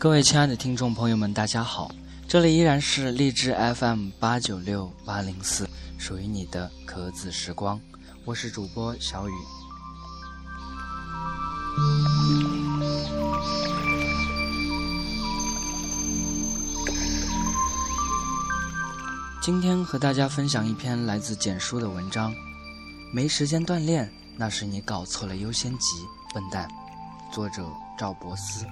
各位亲爱的听众朋友们，大家好，这里依然是荔枝 FM 八九六八零四，属于你的壳子时光，我是主播小雨。今天和大家分享一篇来自简书的文章，没时间锻炼，那是你搞错了优先级，笨蛋。作者赵博思。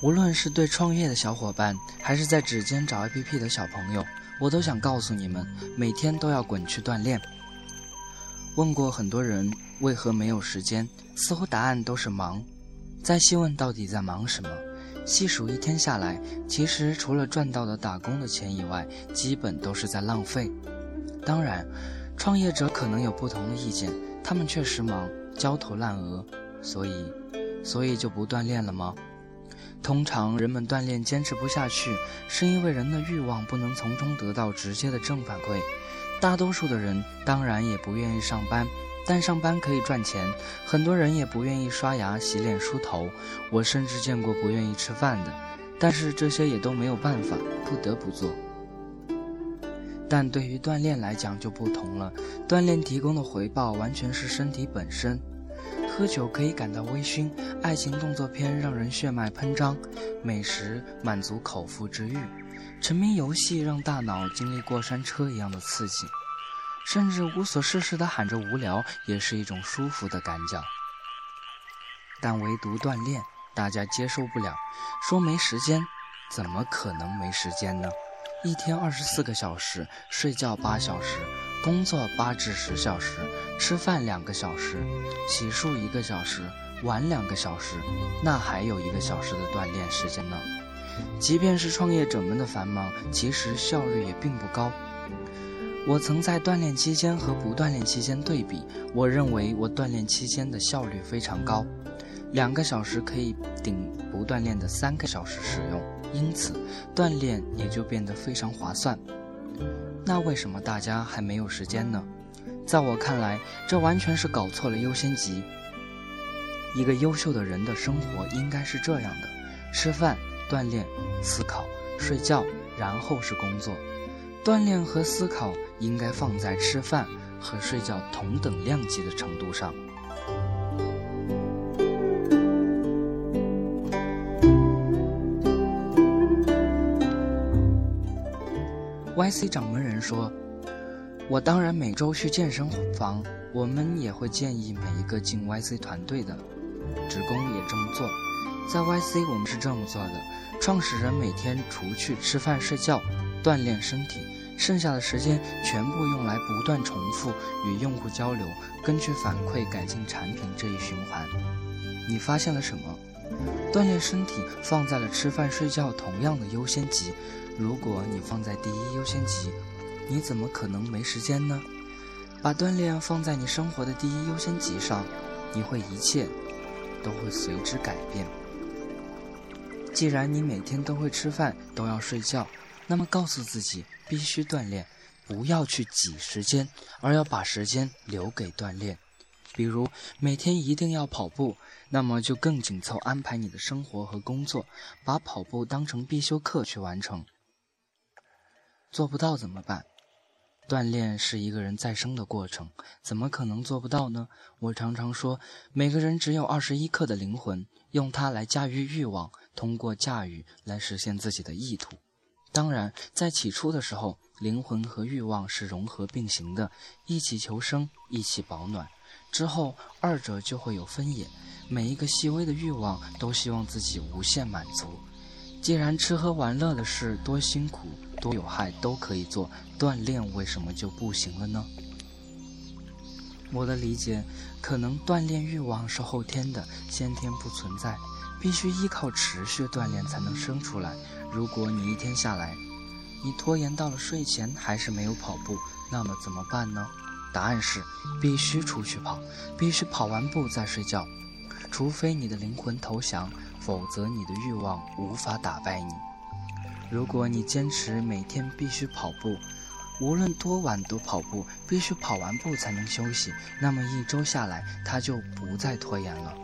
无论是对创业的小伙伴，还是在指尖找 APP 的小朋友，我都想告诉你们，每天都要滚去锻炼。问过很多人为何没有时间，似乎答案都是忙。再细问到底在忙什么，细数一天下来，其实除了赚到的打工的钱以外，基本都是在浪费。当然，创业者可能有不同的意见，他们确实忙，焦头烂额，所以，所以就不锻炼了吗？通常人们锻炼坚持不下去，是因为人的欲望不能从中得到直接的正反馈。大多数的人当然也不愿意上班，但上班可以赚钱。很多人也不愿意刷牙、洗脸、梳头。我甚至见过不愿意吃饭的，但是这些也都没有办法，不得不做。但对于锻炼来讲就不同了，锻炼提供的回报完全是身体本身。喝酒可以感到微醺，爱情动作片让人血脉喷张，美食满足口腹之欲，沉迷游戏让大脑经历过山车一样的刺激，甚至无所事事的喊着无聊也是一种舒服的感觉。但唯独锻炼，大家接受不了，说没时间，怎么可能没时间呢？一天二十四个小时，睡觉八小时。工作八至十小时，吃饭两个小时，洗漱一个小时，晚两个小时，那还有一个小时的锻炼时间呢。即便是创业者们的繁忙，其实效率也并不高。我曾在锻炼期间和不锻炼期间对比，我认为我锻炼期间的效率非常高，两个小时可以顶不锻炼的三个小时使用，因此锻炼也就变得非常划算。那为什么大家还没有时间呢？在我看来，这完全是搞错了优先级。一个优秀的人的生活应该是这样的：吃饭、锻炼、思考、睡觉，然后是工作。锻炼和思考应该放在吃饭和睡觉同等量级的程度上。YC 掌门人说：“我当然每周去健身房，我们也会建议每一个进 YC 团队的职工也这么做。在 YC 我们是这么做的：创始人每天除去吃饭、睡觉、锻炼身体，剩下的时间全部用来不断重复与用户交流，根据反馈改进产品这一循环。你发现了什么？锻炼身体放在了吃饭、睡觉同样的优先级。”如果你放在第一优先级，你怎么可能没时间呢？把锻炼放在你生活的第一优先级上，你会一切都会随之改变。既然你每天都会吃饭，都要睡觉，那么告诉自己必须锻炼，不要去挤时间，而要把时间留给锻炼。比如每天一定要跑步，那么就更紧凑安排你的生活和工作，把跑步当成必修课去完成。做不到怎么办？锻炼是一个人再生的过程，怎么可能做不到呢？我常常说，每个人只有二十一克的灵魂，用它来驾驭欲望，通过驾驭来实现自己的意图。当然，在起初的时候，灵魂和欲望是融合并行的，一起求生，一起保暖。之后，二者就会有分野。每一个细微的欲望，都希望自己无限满足。既然吃喝玩乐的事多辛苦多有害都可以做，锻炼为什么就不行了呢？我的理解，可能锻炼欲望是后天的，先天不存在，必须依靠持续锻炼才能生出来。如果你一天下来，你拖延到了睡前还是没有跑步，那么怎么办呢？答案是必须出去跑，必须跑完步再睡觉，除非你的灵魂投降。否则，你的欲望无法打败你。如果你坚持每天必须跑步，无论多晚都跑步，必须跑完步才能休息，那么一周下来，他就不再拖延了。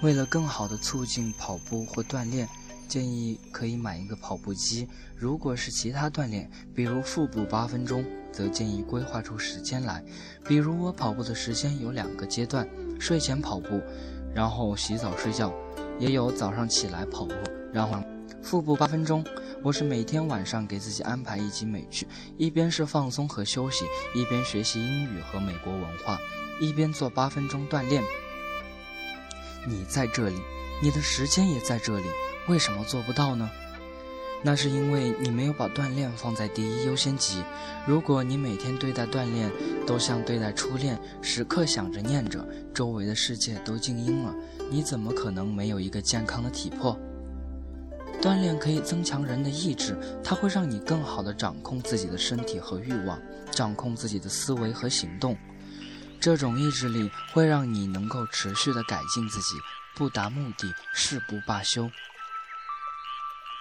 为了更好的促进跑步或锻炼，建议可以买一个跑步机。如果是其他锻炼，比如腹部八分钟，则建议规划出时间来。比如我跑步的时间有两个阶段：睡前跑步，然后洗澡睡觉；也有早上起来跑步，然后腹部八分钟。我是每天晚上给自己安排一集美剧，一边是放松和休息，一边学习英语和美国文化，一边做八分钟锻炼。你在这里，你的时间也在这里，为什么做不到呢？那是因为你没有把锻炼放在第一优先级。如果你每天对待锻炼都像对待初恋，时刻想着念着，周围的世界都静音了，你怎么可能没有一个健康的体魄？锻炼可以增强人的意志，它会让你更好地掌控自己的身体和欲望，掌控自己的思维和行动。这种意志力会让你能够持续地改进自己，不达目的誓不罢休。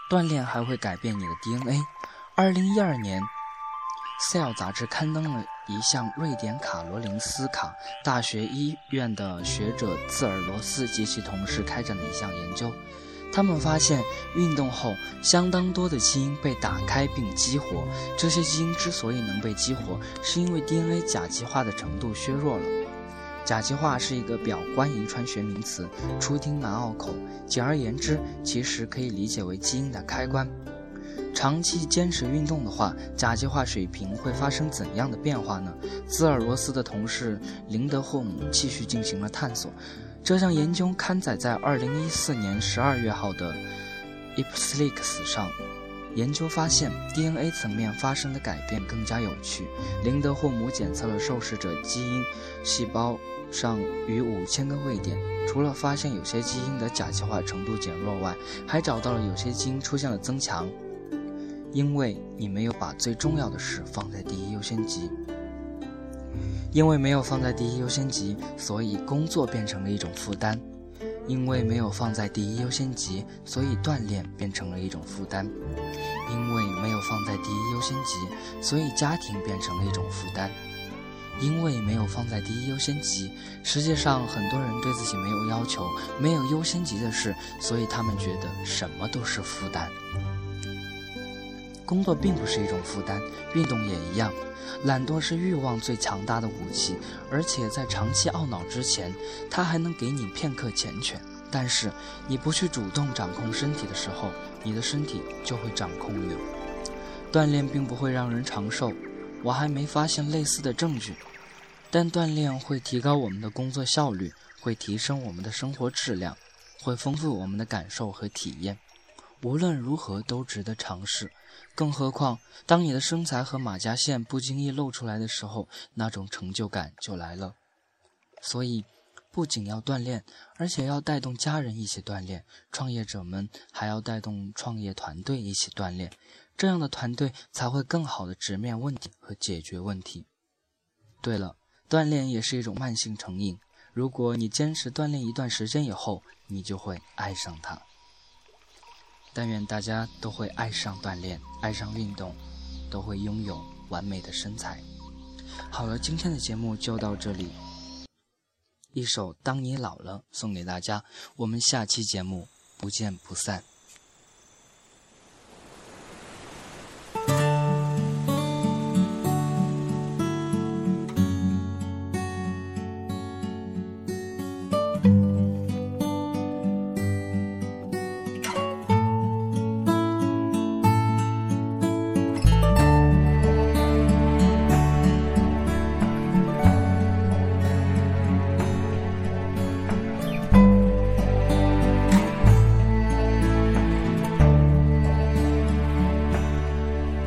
锻炼还会改变你的 DNA。二零一二年，《Cell》杂志刊登了一项瑞典卡罗林斯卡大学医院的学者兹尔罗斯及其同事开展的一项研究。他们发现，运动后相当多的基因被打开并激活。这些基因之所以能被激活，是因为 DNA 甲基化的程度削弱了。甲基化是一个表观遗传学名词，初听难拗口。简而言之，其实可以理解为基因的开关。长期坚持运动的话，甲基化水平会发生怎样的变化呢？兹尔罗斯的同事林德霍姆继续进行了探索。这项研究刊载在2014年12月号的《Ipslix》上。研究发现，DNA 层面发生的改变更加有趣。林德霍姆检测了受试者基因细胞上逾五千个位点，除了发现有些基因的甲基化程度减弱外，还找到了有些基因出现了增强。因为你没有把最重要的事放在第一优先级。因为没有放在第一优先级，所以工作变成了一种负担；因为没有放在第一优先级，所以锻炼变成了一种负担；因为没有放在第一优先级，所以家庭变成了一种负担；因为没有放在第一优先级，实际上很多人对自己没有要求、没有优先级的事，所以他们觉得什么都是负担。工作并不是一种负担，运动也一样。懒惰是欲望最强大的武器，而且在长期懊恼之前，它还能给你片刻缱绻。但是你不去主动掌控身体的时候，你的身体就会掌控你。锻炼并不会让人长寿，我还没发现类似的证据。但锻炼会提高我们的工作效率，会提升我们的生活质量，会丰富我们的感受和体验。无论如何都值得尝试，更何况当你的身材和马甲线不经意露出来的时候，那种成就感就来了。所以，不仅要锻炼，而且要带动家人一起锻炼，创业者们还要带动创业团队一起锻炼，这样的团队才会更好的直面问题和解决问题。对了，锻炼也是一种慢性成瘾，如果你坚持锻炼一段时间以后，你就会爱上它。但愿大家都会爱上锻炼，爱上运动，都会拥有完美的身材。好了，今天的节目就到这里。一首《当你老了》送给大家，我们下期节目不见不散。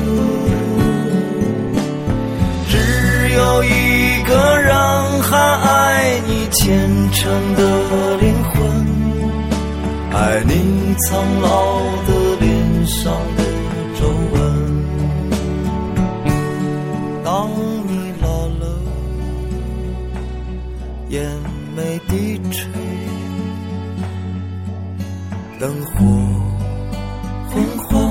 有一个人还爱你虔诚的灵魂，爱你苍老的脸上的皱纹。当你老了，眼眉低垂，灯火昏黄